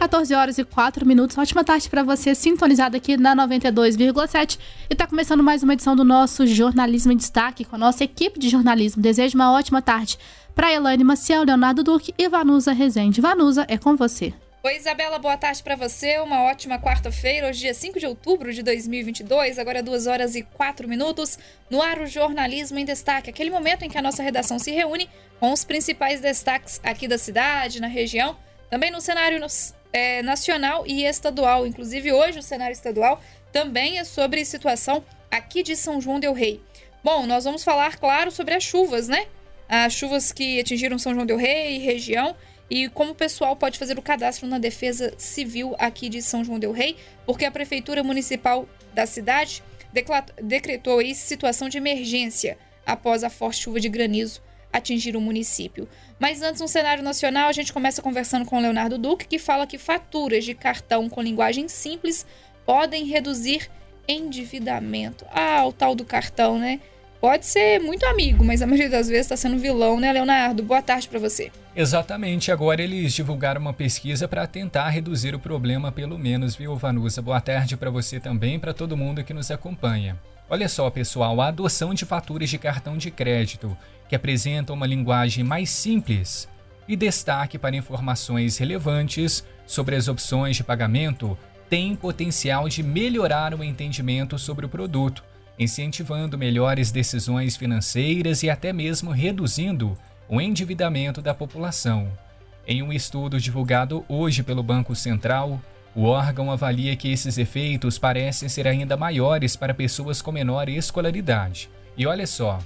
14 horas e 4 minutos. Ótima tarde para você, sintonizado aqui na 92,7. E está começando mais uma edição do nosso Jornalismo em Destaque com a nossa equipe de jornalismo. Desejo uma ótima tarde para Elaine Maciel, Leonardo Duque e Vanusa Rezende. Vanusa, é com você. Oi, Isabela, boa tarde para você. Uma ótima quarta-feira, hoje dia 5 de outubro de 2022, agora 2 horas e 4 minutos. No ar, o Jornalismo em Destaque, aquele momento em que a nossa redação se reúne com os principais destaques aqui da cidade, na região, também no cenário é, nacional e estadual. Inclusive, hoje o cenário estadual também é sobre situação aqui de São João Del Rei. Bom, nós vamos falar, claro, sobre as chuvas, né? As chuvas que atingiram São João Del Rei e região e como o pessoal pode fazer o cadastro na Defesa Civil aqui de São João del Rei, porque a Prefeitura Municipal da cidade decretou aí situação de emergência após a forte chuva de granizo atingir o município. Mas antes, no cenário nacional, a gente começa conversando com o Leonardo Duque, que fala que faturas de cartão com linguagem simples podem reduzir endividamento. Ah, o tal do cartão, né? pode ser muito amigo, mas a maioria das vezes está sendo vilão, né, Leonardo? Boa tarde para você. Exatamente. Agora eles divulgaram uma pesquisa para tentar reduzir o problema, pelo menos, viu, Vanusa? Boa tarde para você também, para todo mundo que nos acompanha. Olha só, pessoal, a adoção de faturas de cartão de crédito, que apresentam uma linguagem mais simples e destaque para informações relevantes sobre as opções de pagamento, tem potencial de melhorar o entendimento sobre o produto incentivando melhores decisões financeiras e até mesmo reduzindo o endividamento da população. Em um estudo divulgado hoje pelo Banco Central, o órgão avalia que esses efeitos parecem ser ainda maiores para pessoas com menor escolaridade. E olha só,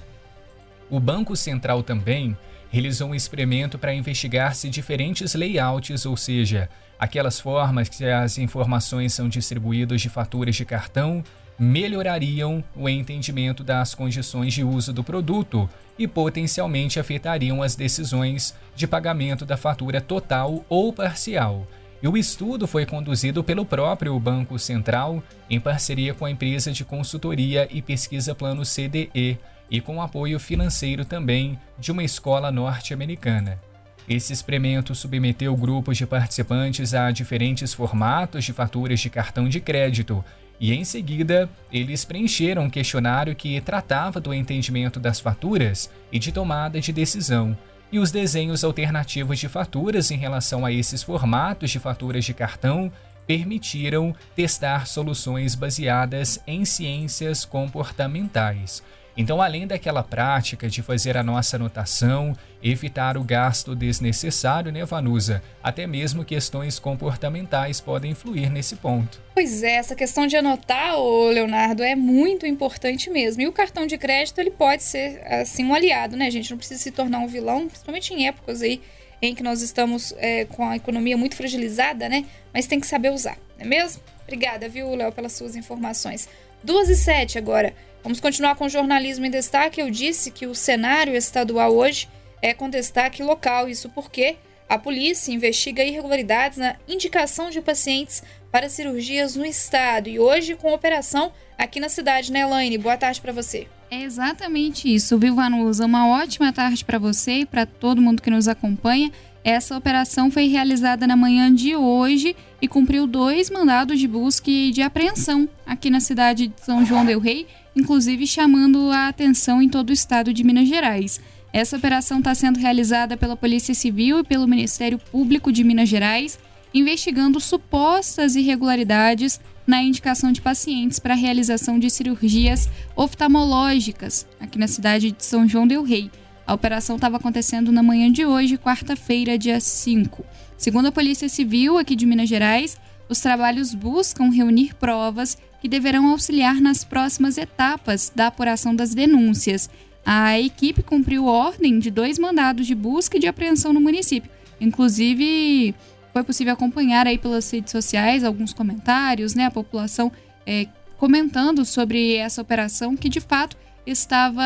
o Banco Central também realizou um experimento para investigar se diferentes layouts, ou seja, aquelas formas que as informações são distribuídas de faturas de cartão, melhorariam o entendimento das condições de uso do produto e potencialmente afetariam as decisões de pagamento da fatura total ou parcial. E o estudo foi conduzido pelo próprio Banco Central, em parceria com a empresa de consultoria e pesquisa Plano CDE e com apoio financeiro também de uma escola norte-americana. Esse experimento submeteu grupos de participantes a diferentes formatos de faturas de cartão de crédito e em seguida eles preencheram um questionário que tratava do entendimento das faturas e de tomada de decisão, e os desenhos alternativos de faturas em relação a esses formatos de faturas de cartão permitiram testar soluções baseadas em ciências comportamentais. Então, além daquela prática de fazer a nossa anotação, evitar o gasto desnecessário, né, Vanusa? Até mesmo questões comportamentais podem influir nesse ponto. Pois é, essa questão de anotar, Leonardo, é muito importante mesmo. E o cartão de crédito, ele pode ser, assim, um aliado, né, gente? Não precisa se tornar um vilão, principalmente em épocas aí em que nós estamos é, com a economia muito fragilizada, né? Mas tem que saber usar, não é mesmo? Obrigada, viu, Léo, pelas suas informações. Duas e sete agora. Vamos continuar com o jornalismo em destaque. Eu disse que o cenário estadual hoje é com destaque local, isso porque a polícia investiga irregularidades na indicação de pacientes para cirurgias no estado e hoje com operação aqui na cidade, né, Elaine? Boa tarde para você. É exatamente isso, viu, Vanusa? Uma ótima tarde para você e para todo mundo que nos acompanha. Essa operação foi realizada na manhã de hoje e cumpriu dois mandados de busca e de apreensão aqui na cidade de São João del Rei inclusive chamando a atenção em todo o estado de Minas Gerais. Essa operação está sendo realizada pela Polícia Civil e pelo Ministério Público de Minas Gerais, investigando supostas irregularidades na indicação de pacientes para a realização de cirurgias oftalmológicas aqui na cidade de São João del Rei. A operação estava acontecendo na manhã de hoje, quarta-feira, dia 5. Segundo a Polícia Civil aqui de Minas Gerais, os trabalhos buscam reunir provas que deverão auxiliar nas próximas etapas da apuração das denúncias. A equipe cumpriu ordem de dois mandados de busca e de apreensão no município. Inclusive, foi possível acompanhar aí pelas redes sociais alguns comentários, né? A população é, comentando sobre essa operação que de fato estava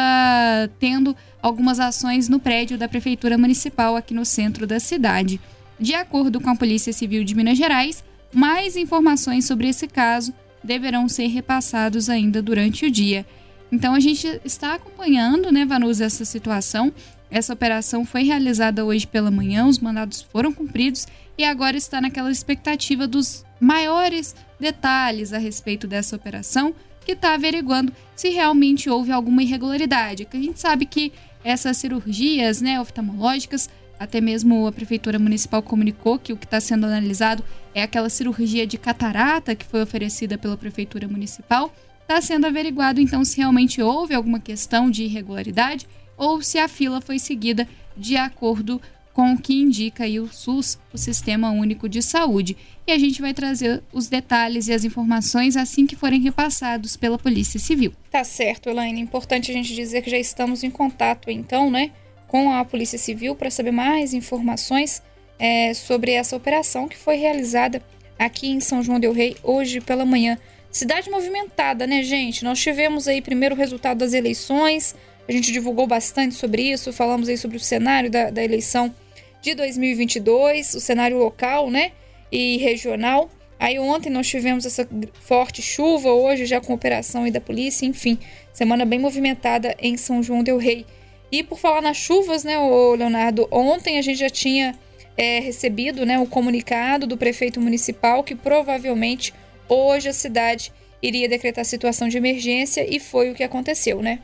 tendo algumas ações no prédio da Prefeitura Municipal aqui no centro da cidade. De acordo com a Polícia Civil de Minas Gerais, mais informações sobre esse caso deverão ser repassados ainda durante o dia. Então a gente está acompanhando, né, Vanusa, essa situação Essa operação foi realizada hoje pela manhã, os mandados foram cumpridos e agora está naquela expectativa dos maiores detalhes a respeito dessa operação, que está averiguando se realmente houve alguma irregularidade. A gente sabe que essas cirurgias né, oftalmológicas, até mesmo a Prefeitura Municipal comunicou que o que está sendo analisado é aquela cirurgia de catarata que foi oferecida pela Prefeitura Municipal. Está sendo averiguado então se realmente houve alguma questão de irregularidade ou se a fila foi seguida de acordo o que indica aí o SUS, o Sistema Único de Saúde. E a gente vai trazer os detalhes e as informações assim que forem repassados pela Polícia Civil. Tá certo, Elaine. Importante a gente dizer que já estamos em contato, então, né, com a Polícia Civil para saber mais informações é, sobre essa operação que foi realizada aqui em São João Del Rei hoje pela manhã. Cidade movimentada, né, gente? Nós tivemos aí primeiro o resultado das eleições, a gente divulgou bastante sobre isso, falamos aí sobre o cenário da, da eleição de 2022, o cenário local, né, e regional. Aí ontem nós tivemos essa forte chuva, hoje já com operação aí da polícia, enfim, semana bem movimentada em São João del Rei. E por falar nas chuvas, né, o Leonardo, ontem a gente já tinha é, recebido, né, o comunicado do prefeito municipal que provavelmente hoje a cidade iria decretar situação de emergência e foi o que aconteceu, né?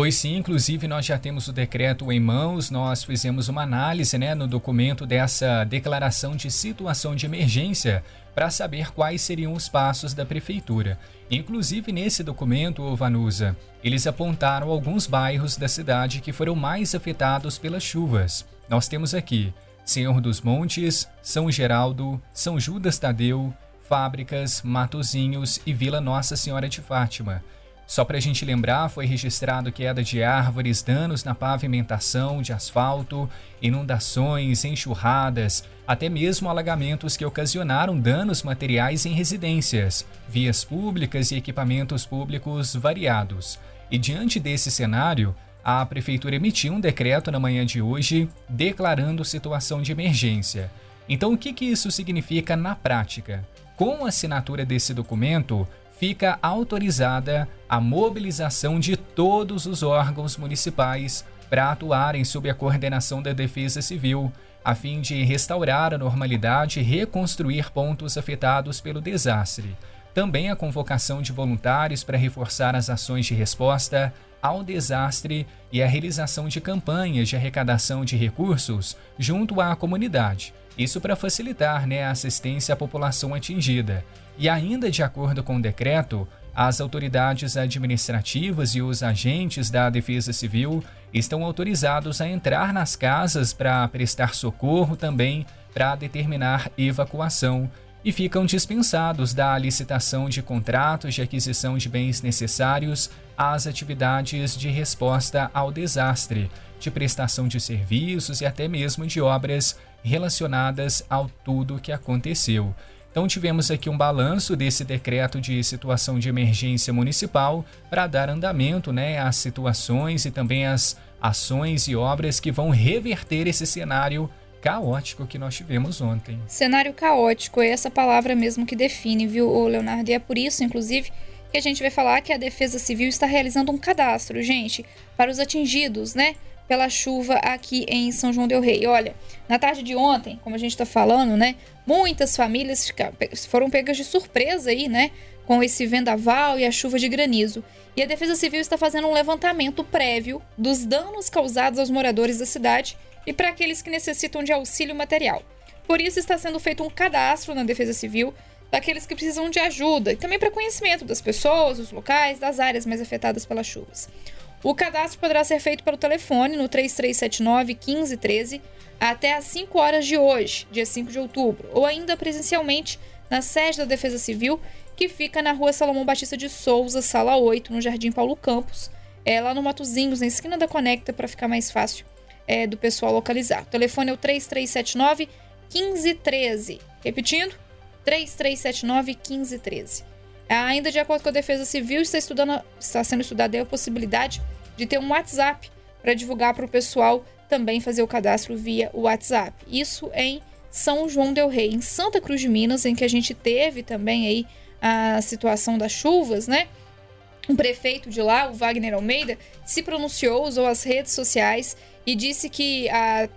Foi sim, inclusive nós já temos o decreto em mãos, nós fizemos uma análise né, no documento dessa declaração de situação de emergência para saber quais seriam os passos da prefeitura. Inclusive nesse documento, Vanusa, eles apontaram alguns bairros da cidade que foram mais afetados pelas chuvas. Nós temos aqui Senhor dos Montes, São Geraldo, São Judas Tadeu, Fábricas, Matozinhos e Vila Nossa Senhora de Fátima. Só para a gente lembrar, foi registrado queda de árvores, danos na pavimentação de asfalto, inundações, enxurradas, até mesmo alagamentos que ocasionaram danos materiais em residências, vias públicas e equipamentos públicos variados. E diante desse cenário, a Prefeitura emitiu um decreto na manhã de hoje declarando situação de emergência. Então, o que, que isso significa na prática? Com a assinatura desse documento, fica autorizada a mobilização de todos os órgãos municipais para atuarem sob a coordenação da Defesa Civil, a fim de restaurar a normalidade e reconstruir pontos afetados pelo desastre. Também a convocação de voluntários para reforçar as ações de resposta ao desastre e a realização de campanhas de arrecadação de recursos junto à comunidade. Isso para facilitar né, a assistência à população atingida. E ainda de acordo com o decreto, as autoridades administrativas e os agentes da Defesa Civil estão autorizados a entrar nas casas para prestar socorro também para determinar evacuação e ficam dispensados da licitação de contratos de aquisição de bens necessários às atividades de resposta ao desastre, de prestação de serviços e até mesmo de obras relacionadas ao tudo que aconteceu. Então tivemos aqui um balanço desse decreto de situação de emergência municipal para dar andamento né, às situações e também às ações e obras que vão reverter esse cenário caótico que nós tivemos ontem. Cenário caótico é essa palavra mesmo que define, viu, Leonardo? E é por isso, inclusive, que a gente vai falar que a Defesa Civil está realizando um cadastro, gente, para os atingidos, né? pela chuva aqui em São João del Rei. Olha, na tarde de ontem, como a gente está falando, né? Muitas famílias foram pegas de surpresa aí, né? Com esse vendaval e a chuva de granizo. E a Defesa Civil está fazendo um levantamento prévio dos danos causados aos moradores da cidade e para aqueles que necessitam de auxílio material. Por isso está sendo feito um cadastro na Defesa Civil daqueles que precisam de ajuda e também para conhecimento das pessoas, dos locais, das áreas mais afetadas pelas chuvas. O cadastro poderá ser feito pelo telefone no 3379 1513 até às 5 horas de hoje, dia 5 de outubro, ou ainda presencialmente na sede da Defesa Civil, que fica na rua Salomão Batista de Souza, sala 8, no Jardim Paulo Campos, é, lá no Matozinhos, na esquina da Conecta, para ficar mais fácil é, do pessoal localizar. O telefone é o 3379 1513. Repetindo, 3379 1513. Ainda de acordo com a Defesa Civil, está, estudando, está sendo estudada a possibilidade de ter um WhatsApp para divulgar para o pessoal também fazer o cadastro via WhatsApp. Isso em São João del Rei, em Santa Cruz de Minas, em que a gente teve também aí a situação das chuvas, né? Um prefeito de lá, o Wagner Almeida, se pronunciou, usou as redes sociais e disse que a,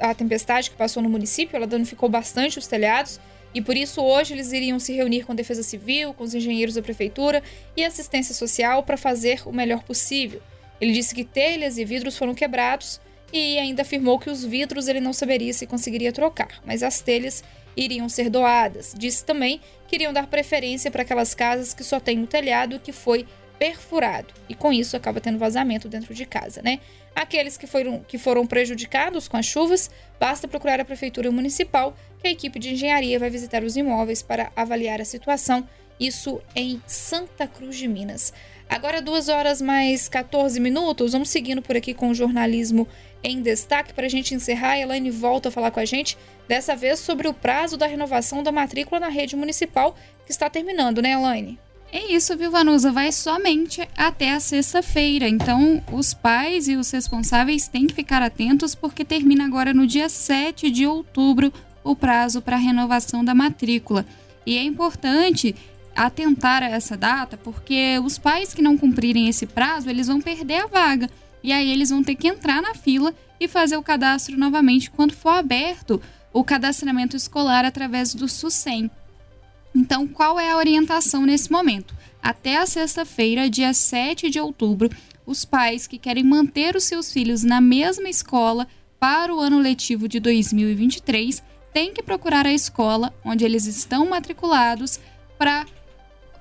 a, a tempestade que passou no município, ela danificou bastante os telhados e por isso hoje eles iriam se reunir com a Defesa Civil, com os engenheiros da prefeitura e assistência social para fazer o melhor possível. Ele disse que telhas e vidros foram quebrados e ainda afirmou que os vidros ele não saberia se conseguiria trocar, mas as telhas iriam ser doadas. Disse também que iriam dar preferência para aquelas casas que só têm o telhado que foi perfurado e com isso acaba tendo vazamento dentro de casa, né? Aqueles que foram, que foram prejudicados com as chuvas, basta procurar a prefeitura municipal, que a equipe de engenharia vai visitar os imóveis para avaliar a situação. Isso em Santa Cruz de Minas. Agora, duas horas mais 14 minutos. Vamos seguindo por aqui com o jornalismo em destaque. Para a gente encerrar, a Elaine volta a falar com a gente, dessa vez sobre o prazo da renovação da matrícula na rede municipal, que está terminando, né, Elaine? É isso, viu, Vanusa? Vai somente até a sexta-feira. Então, os pais e os responsáveis têm que ficar atentos, porque termina agora no dia 7 de outubro o prazo para renovação da matrícula. E é importante atentar a essa data, porque os pais que não cumprirem esse prazo, eles vão perder a vaga. E aí eles vão ter que entrar na fila e fazer o cadastro novamente quando for aberto o cadastramento escolar através do SUSEM. Então, qual é a orientação nesse momento? Até a sexta-feira, dia 7 de outubro, os pais que querem manter os seus filhos na mesma escola para o ano letivo de 2023 têm que procurar a escola onde eles estão matriculados para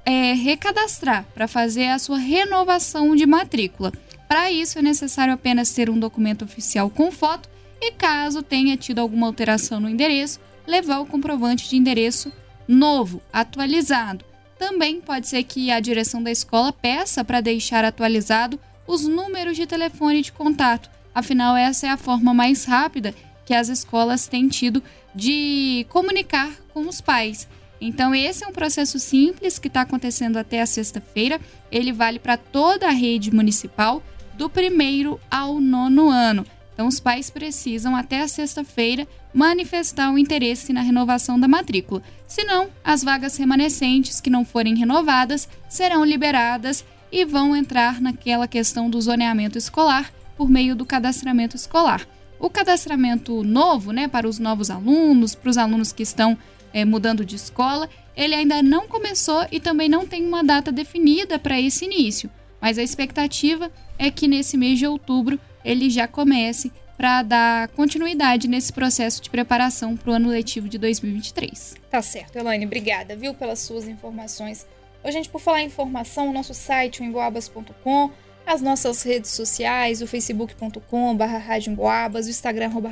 é, recadastrar, para fazer a sua renovação de matrícula. Para isso, é necessário apenas ter um documento oficial com foto e, caso tenha tido alguma alteração no endereço, levar o comprovante de endereço novo, atualizado. Também pode ser que a direção da escola peça para deixar atualizado os números de telefone de contato. Afinal, essa é a forma mais rápida que as escolas têm tido de comunicar com os pais. Então, esse é um processo simples que está acontecendo até a sexta-feira. Ele vale para toda a rede municipal, do primeiro ao nono ano. Então, os pais precisam, até a sexta-feira, manifestar o interesse na renovação da matrícula. Senão, as vagas remanescentes que não forem renovadas serão liberadas e vão entrar naquela questão do zoneamento escolar por meio do cadastramento escolar. O cadastramento novo, né, para os novos alunos, para os alunos que estão é, mudando de escola, ele ainda não começou e também não tem uma data definida para esse início. Mas a expectativa é que nesse mês de outubro ele já comece para dar continuidade nesse processo de preparação para o ano letivo de 2023. Tá certo, Elaine, obrigada, viu, pelas suas informações. Ô, gente, por falar em informação, o nosso site, o emboabas.com, as nossas redes sociais, o facebook.com barra o Instagram arroba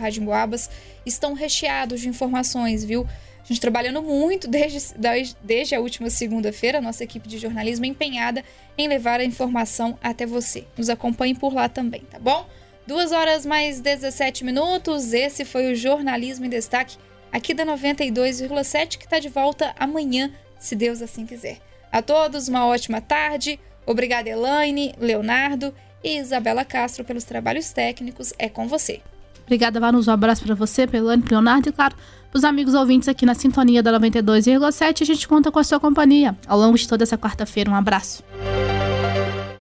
estão recheados de informações, viu? A gente trabalhando muito desde, desde a última segunda-feira, nossa equipe de jornalismo empenhada em levar a informação até você. Nos acompanhe por lá também, tá bom? Duas horas mais 17 minutos. Esse foi o Jornalismo em Destaque aqui da 92,7 que está de volta amanhã, se Deus assim quiser. A todos, uma ótima tarde. Obrigada, Elaine, Leonardo e Isabela Castro pelos trabalhos técnicos. É com você. Obrigada, Vanus. Um abraço para você, Pelane, Leonardo e, claro, para os amigos ouvintes aqui na sintonia da 92,7. A gente conta com a sua companhia ao longo de toda essa quarta-feira. Um abraço.